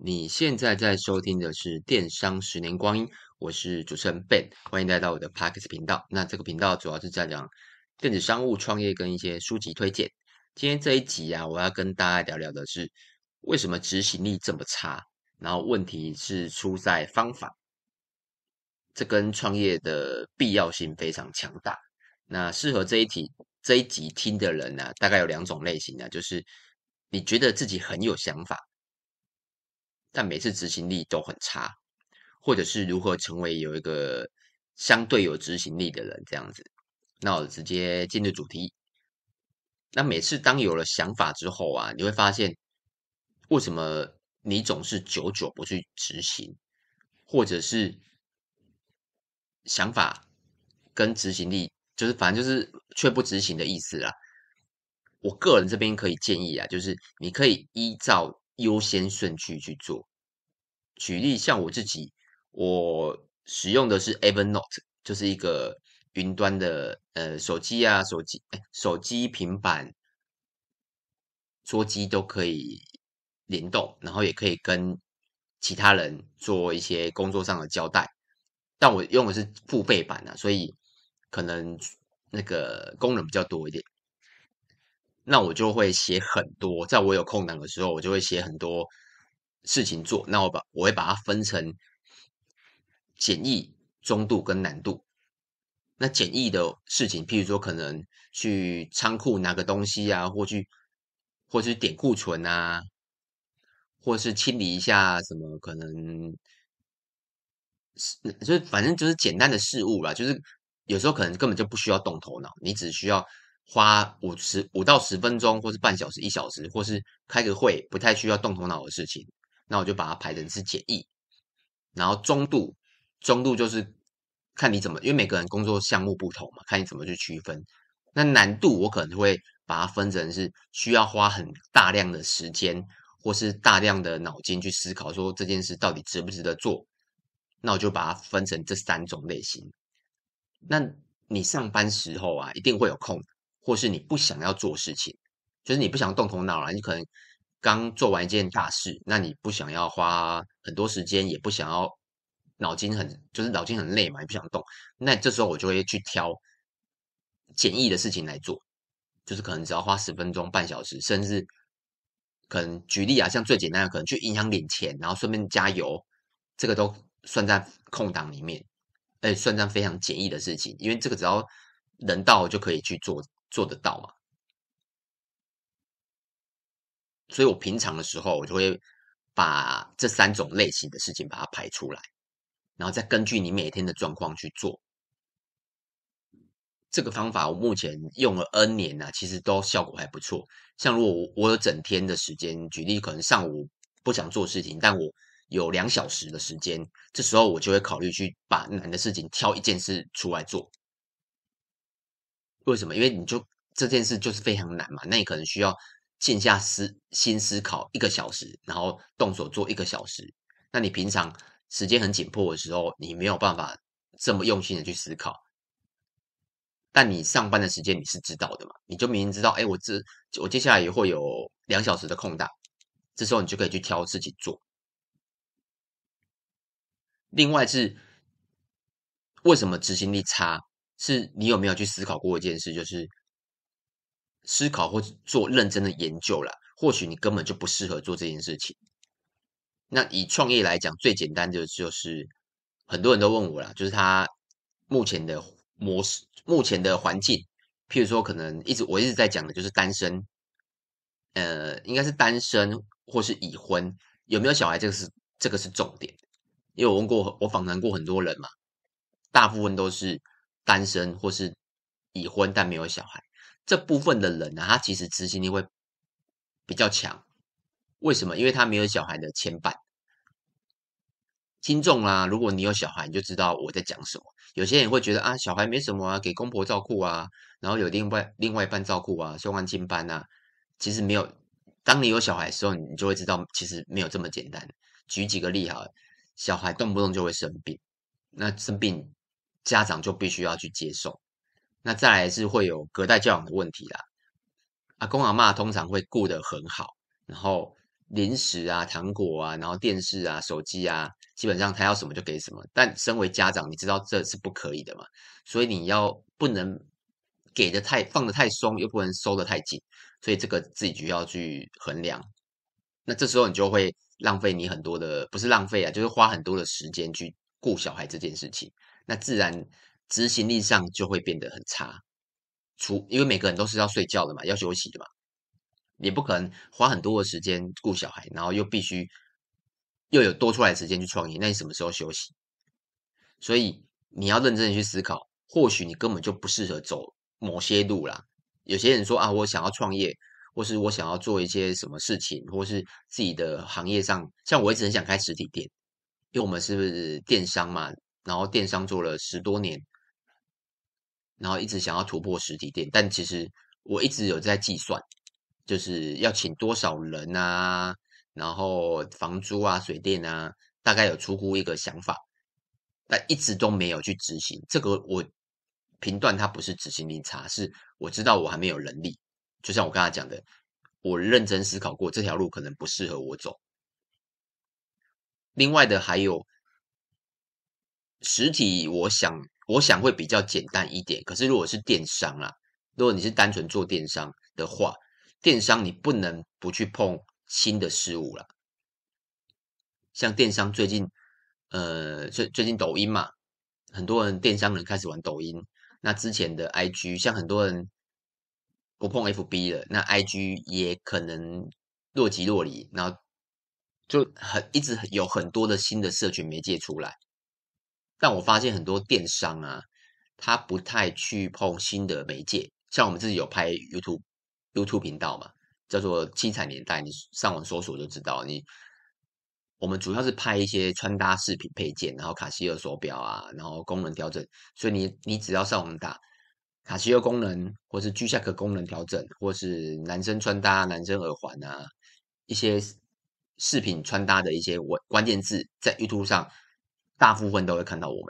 你现在在收听的是《电商十年光阴》，我是主持人 Ben，欢迎来到我的 Podcast 频道。那这个频道主要是在讲电子商务创业跟一些书籍推荐。今天这一集啊，我要跟大家聊聊的是为什么执行力这么差，然后问题是出在方法。这跟创业的必要性非常强大。那适合这一题这一集听的人呢、啊，大概有两种类型啊，就是你觉得自己很有想法。但每次执行力都很差，或者是如何成为有一个相对有执行力的人这样子。那我直接进入主题。那每次当有了想法之后啊，你会发现为什么你总是久久不去执行，或者是想法跟执行力就是反正就是却不执行的意思啦。我个人这边可以建议啊，就是你可以依照。优先顺序去做。举例，像我自己，我使用的是 Evernote，就是一个云端的呃手机啊，手机哎，手机、平板、桌机都可以联动，然后也可以跟其他人做一些工作上的交代。但我用的是付费版啊，所以可能那个功能比较多一点。那我就会写很多，在我有空档的时候，我就会写很多事情做。那我把我会把它分成简易、中度跟难度。那简易的事情，譬如说可能去仓库拿个东西啊，或去或是点库存啊，或是清理一下什么，可能是就是反正就是简单的事物啦。就是有时候可能根本就不需要动头脑，你只需要。花五十五到十分钟，或是半小时、一小时，或是开个会，不太需要动头脑的事情，那我就把它排成是简易。然后中度，中度就是看你怎么，因为每个人工作项目不同嘛，看你怎么去区分。那难度，我可能会把它分成是需要花很大量的时间，或是大量的脑筋去思考，说这件事到底值不值得做。那我就把它分成这三种类型。那你上班时候啊，一定会有空。或是你不想要做事情，就是你不想动头脑了，你可能刚做完一件大事，那你不想要花很多时间，也不想要脑筋很，就是脑筋很累嘛，你不想动，那这时候我就会去挑简易的事情来做，就是可能只要花十分钟、半小时，甚至可能举例啊，像最简单的，可能去银行领钱，然后顺便加油，这个都算在空档里面，哎，算在非常简易的事情，因为这个只要人到就可以去做。做得到吗？所以我平常的时候，我就会把这三种类型的事情把它排出来，然后再根据你每天的状况去做。这个方法我目前用了 N 年啊，其实都效果还不错。像如果我我有整天的时间，举例可能上午不想做事情，但我有两小时的时间，这时候我就会考虑去把难的事情挑一件事出来做。为什么？因为你就这件事就是非常难嘛，那你可能需要静下思心思考一个小时，然后动手做一个小时。那你平常时间很紧迫的时候，你没有办法这么用心的去思考。但你上班的时间你是知道的嘛？你就明明知道，哎，我这我接下来也会有两小时的空档，这时候你就可以去挑自己做。另外是为什么执行力差？是你有没有去思考过一件事，就是思考或做认真的研究啦。或许你根本就不适合做这件事情。那以创业来讲，最简单的就是很多人都问我啦，就是他目前的模式、目前的环境，譬如说，可能一直我一直在讲的就是单身，呃，应该是单身或是已婚，有没有小孩，这个是这个是重点。因为我问过，我访谈过很多人嘛，大部分都是。单身或是已婚但没有小孩，这部分的人呢，他其实执行力会比较强。为什么？因为他没有小孩的牵绊。听众啦，如果你有小孩，你就知道我在讲什么。有些人会觉得啊，小孩没什么啊，给公婆照顾啊，然后有另外另外一半照顾啊，送安亲班啊。其实没有，当你有小孩的时候，你就会知道，其实没有这么简单。举几个例哈，小孩动不动就会生病，那生病。家长就必须要去接受，那再来是会有隔代教养的问题啦。阿公阿嬷通常会顾得很好，然后零食啊、糖果啊，然后电视啊、手机啊，基本上他要什么就给什么。但身为家长，你知道这是不可以的嘛？所以你要不能给的太放的太松，又不能收的太紧，所以这个自己就要去衡量。那这时候你就会浪费你很多的，不是浪费啊，就是花很多的时间去顾小孩这件事情。那自然执行力上就会变得很差。除因为每个人都是要睡觉的嘛，要休息的嘛。也不可能花很多的时间顾小孩，然后又必须又有多出来时间去创业，那你什么时候休息？所以你要认真的去思考，或许你根本就不适合走某些路啦。有些人说啊，我想要创业，或是我想要做一些什么事情，或是自己的行业上，像我一直很想开实体店，因为我们是不是电商嘛，然后电商做了十多年，然后一直想要突破实体店，但其实我一直有在计算。就是要请多少人啊，然后房租啊、水电啊，大概有初步一个想法，但一直都没有去执行。这个我评断它不是执行力差，是我知道我还没有能力。就像我刚才讲的，我认真思考过这条路可能不适合我走。另外的还有实体，我想我想会比较简单一点。可是如果是电商啦，如果你是单纯做电商的话，电商你不能不去碰新的事物了，像电商最近，呃，最最近抖音嘛，很多人电商人开始玩抖音。那之前的 IG，像很多人不碰 FB 了，那 IG 也可能若即若离，然后就很一直有很多的新的社群媒介出来。但我发现很多电商啊，他不太去碰新的媒介，像我们自己有拍 YouTube。YouTube 频道嘛，叫做七彩年代，你上网搜索就知道。你我们主要是拍一些穿搭饰品配件，然后卡西欧手表啊，然后功能调整。所以你你只要上网打卡西欧功能，或是 G-Shock 功能调整，或是男生穿搭、男生耳环啊，一些饰品穿搭的一些关关键字，在 YouTube 上大部分都会看到我们。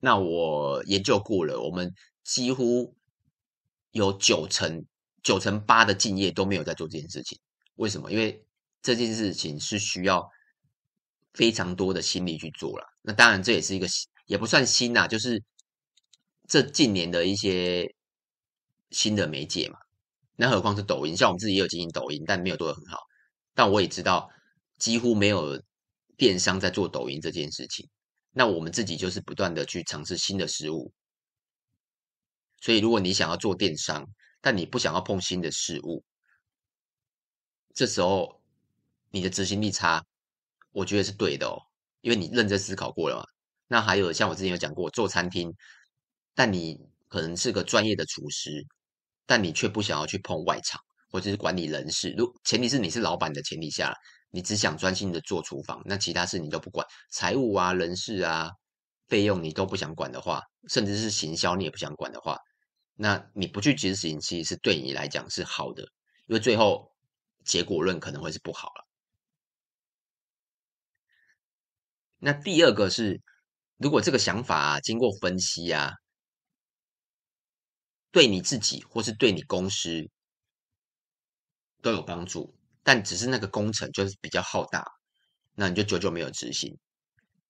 那我研究过了，我们几乎有九成。九成八的敬业都没有在做这件事情，为什么？因为这件事情是需要非常多的心力去做了。那当然，这也是一个也不算新呐，就是这近年的一些新的媒介嘛。那何况是抖音，像我们自己也有经营抖音，但没有做得很好。但我也知道，几乎没有电商在做抖音这件事情。那我们自己就是不断的去尝试新的事物。所以，如果你想要做电商，但你不想要碰新的事物，这时候你的执行力差，我觉得是对的哦，因为你认真思考过了嘛。那还有像我之前有讲过，做餐厅，但你可能是个专业的厨师，但你却不想要去碰外场或者是管理人事。如前提是你是老板的前提下，你只想专心的做厨房，那其他事你都不管，财务啊、人事啊、费用你都不想管的话，甚至是行销你也不想管的话。那你不去执行，其实是对你来讲是好的，因为最后结果论可能会是不好了。那第二个是，如果这个想法啊，经过分析啊，对你自己或是对你公司都有帮助，但只是那个工程就是比较浩大，那你就久久没有执行。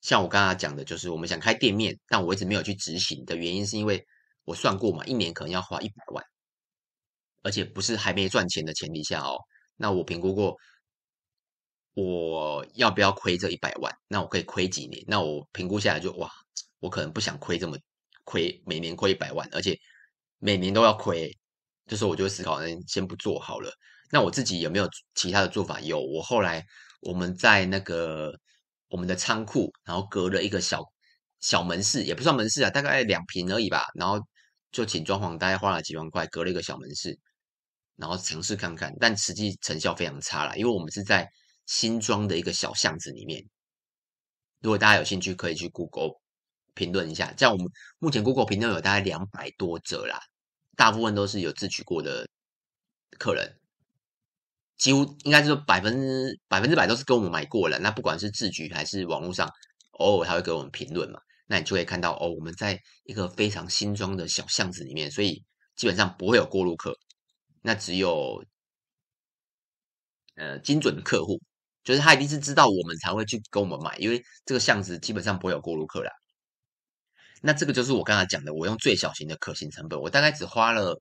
像我刚刚讲的，就是我们想开店面，但我一直没有去执行的原因，是因为。我算过嘛，一年可能要花一百万，而且不是还没赚钱的前提下哦。那我评估过，我要不要亏这一百万？那我可以亏几年？那我评估下来就哇，我可能不想亏这么亏，每年亏一百万，而且每年都要亏。这时候我就思考，先不做好了。那我自己有没有其他的做法？有，我后来我们在那个我们的仓库，然后隔了一个小小门市，也不算门市啊，大概两平而已吧，然后。就请装潢，大概花了几万块，隔了一个小门市，然后尝试看看，但实际成效非常差啦，因为我们是在新庄的一个小巷子里面。如果大家有兴趣，可以去 Google 评论一下。像我们目前 Google 评论有大概两百多则啦，大部分都是有自取过的客人，几乎应该是说百分之百分之百都是跟我们买过了。那不管是自取还是网络上，偶尔还会给我们评论嘛。那你就会看到哦，我们在一个非常新装的小巷子里面，所以基本上不会有过路客。那只有呃精准的客户，就是他一定是知道我们才会去跟我们买，因为这个巷子基本上不会有过路客啦。那这个就是我刚才讲的，我用最小型的可行成本，我大概只花了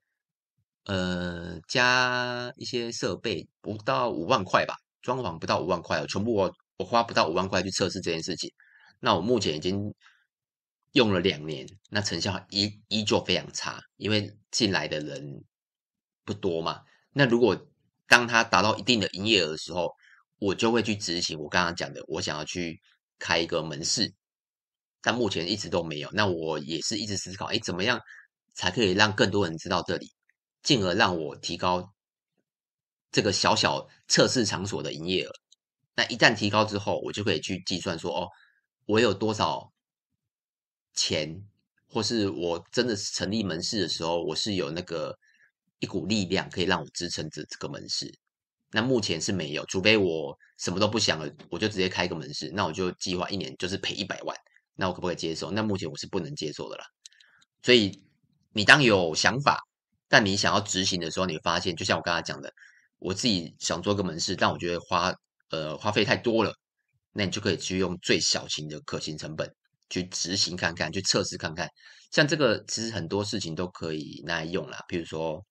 呃加一些设备不到五万块吧，装潢不到五万块，全部我我花不到五万块去测试这件事情。那我目前已经用了两年，那成效依依旧非常差，因为进来的人不多嘛。那如果当他达到一定的营业额的时候，我就会去执行我刚刚讲的，我想要去开一个门市。但目前一直都没有，那我也是一直思考，哎，怎么样才可以让更多人知道这里，进而让我提高这个小小测试场所的营业额。那一旦提高之后，我就可以去计算说，哦，我有多少钱，或是我真的是成立门市的时候，我是有那个一股力量可以让我支撑着这个门市。那目前是没有，除非我什么都不想了，我就直接开个门市，那我就计划一年就是赔一百万。那我可不可以接受？那目前我是不能接受的啦。所以你当有想法，但你想要执行的时候，你发现就像我刚才讲的，我自己想做个门市，但我觉得花呃花费太多了，那你就可以去用最小型的可行成本去执行看看，去测试看看。像这个其实很多事情都可以拿来用啦，比如说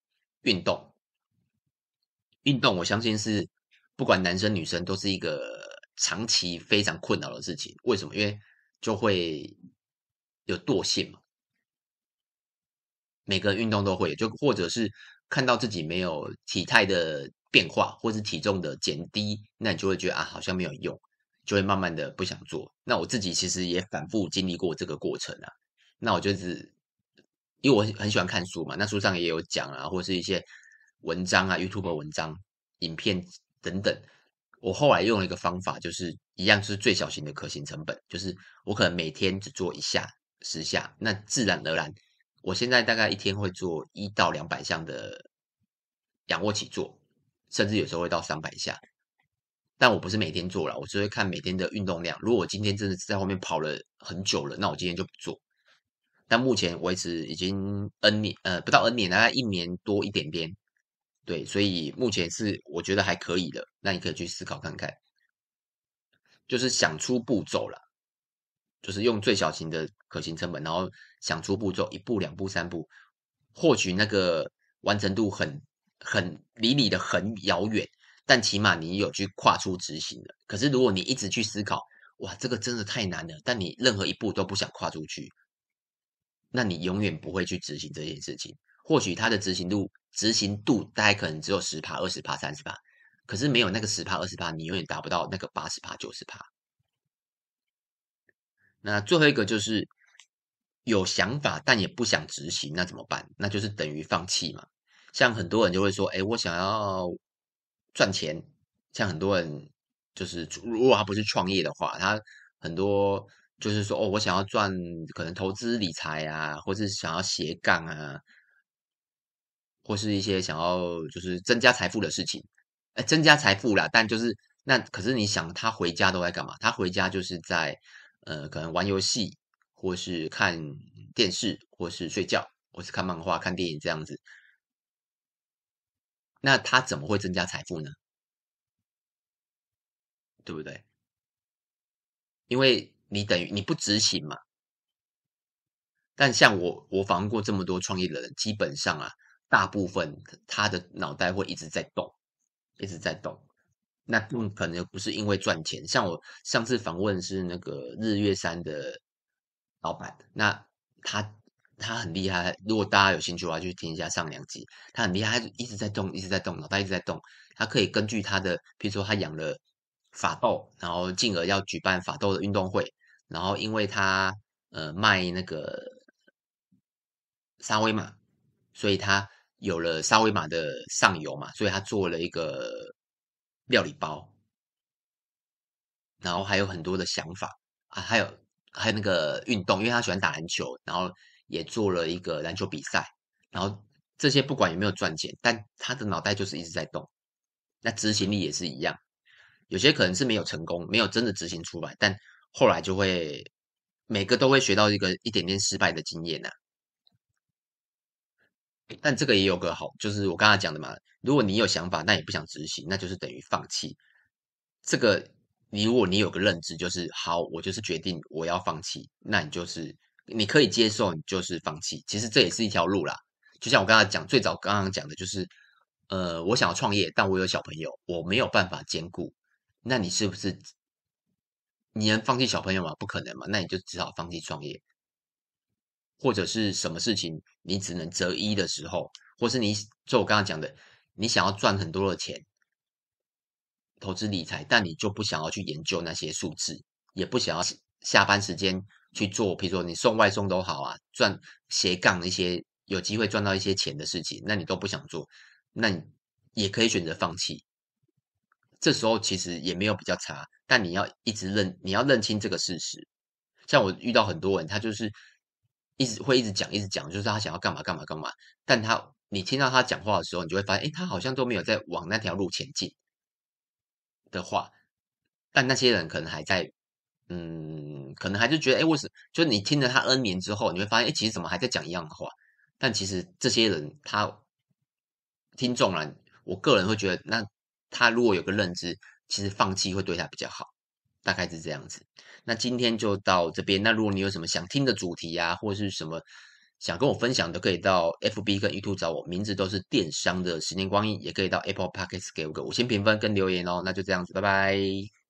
运动，运动我相信是不管男生女生都是一个长期非常困扰的事情。为什么？因为就会有惰性嘛，每个运动都会，就或者是看到自己没有体态的变化，或是体重的减低，那你就会觉得啊，好像没有用，就会慢慢的不想做。那我自己其实也反复经历过这个过程啊。那我就是因为我很喜欢看书嘛，那书上也有讲啊，或是一些文章啊，YouTube 文章、影片等等。我后来用了一个方法，就是一样，是最小型的可行成本，就是我可能每天只做一下、十下，那自然而然，我现在大概一天会做一到两百项的仰卧起坐，甚至有时候会到三百下。但我不是每天做了，我只会看每天的运动量。如果我今天真的在外面跑了很久了，那我今天就不做。但目前为止已经 N 年，呃，不到 N 年，大概一年多一点点。对，所以目前是我觉得还可以的，那你可以去思考看看，就是想出步骤了，就是用最小型的可行成本，然后想出步骤，一步、两步、三步，或许那个完成度很很离你的很遥远，但起码你有去跨出执行了。可是如果你一直去思考，哇，这个真的太难了，但你任何一步都不想跨出去，那你永远不会去执行这件事情。或许它的执行度。执行度大概可能只有十趴、二十趴、三十趴，可是没有那个十趴、二十趴，你永远达不到那个八十趴、九十趴。那最后一个就是有想法但也不想执行，那怎么办？那就是等于放弃嘛。像很多人就会说：“哎，我想要赚钱。”像很多人就是，如果他不是创业的话，他很多就是说：“哦，我想要赚，可能投资理财啊，或是想要斜杠啊。”或是一些想要就是增加财富的事情，哎，增加财富啦，但就是那可是你想他回家都在干嘛？他回家就是在呃，可能玩游戏，或是看电视，或是睡觉，或是看漫画、看电影这样子。那他怎么会增加财富呢？对不对？因为你等于你不执行嘛。但像我，我访问过这么多创业的人，基本上啊。大部分他的脑袋会一直在动，一直在动。那更可能不是因为赚钱。像我上次访问是那个日月山的老板，那他他很厉害。如果大家有兴趣的话，就去听一下上两集。他很厉害，他一直在动，一直在动，脑袋一直在动。他可以根据他的，比如说他养了法斗，然后进而要举办法斗的运动会，然后因为他呃卖那个沙威玛，所以他。有了沙威玛的上游嘛，所以他做了一个料理包，然后还有很多的想法啊，还有还有那个运动，因为他喜欢打篮球，然后也做了一个篮球比赛，然后这些不管有没有赚钱，但他的脑袋就是一直在动，那执行力也是一样，有些可能是没有成功，没有真的执行出来，但后来就会每个都会学到一个一点点失败的经验呐、但这个也有个好，就是我刚才讲的嘛，如果你有想法，但也不想执行，那就是等于放弃。这个你如果你有个认知，就是好，我就是决定我要放弃，那你就是你可以接受，你就是放弃。其实这也是一条路啦。就像我刚才讲，最早刚刚讲的就是，呃，我想要创业，但我有小朋友，我没有办法兼顾。那你是不是你能放弃小朋友吗？不可能嘛，那你就只好放弃创业。或者是什么事情你只能择一的时候，或是你就我刚刚讲的，你想要赚很多的钱，投资理财，但你就不想要去研究那些数字，也不想要下班时间去做，比如说你送外送都好啊，赚斜杠一些有机会赚到一些钱的事情，那你都不想做，那你也可以选择放弃。这时候其实也没有比较差，但你要一直认，你要认清这个事实。像我遇到很多人，他就是。一直会一直讲，一直讲，就是他想要干嘛干嘛干嘛。但他你听到他讲话的时候，你就会发现，诶，他好像都没有在往那条路前进的话。但那些人可能还在，嗯，可能还是觉得，哎，为什么？就你听了他 N 年之后，你会发现，哎，其实怎么还在讲一样的话？但其实这些人，他听众啊，我个人会觉得，那他如果有个认知，其实放弃会对他比较好。大概是这样子，那今天就到这边。那如果你有什么想听的主题啊，或者是什么想跟我分享的，可以到 FB 跟 YouTube 找我，名字都是电商的十年光阴，也可以到 Apple Podcast 给我个五星评分跟留言哦。那就这样子，拜拜。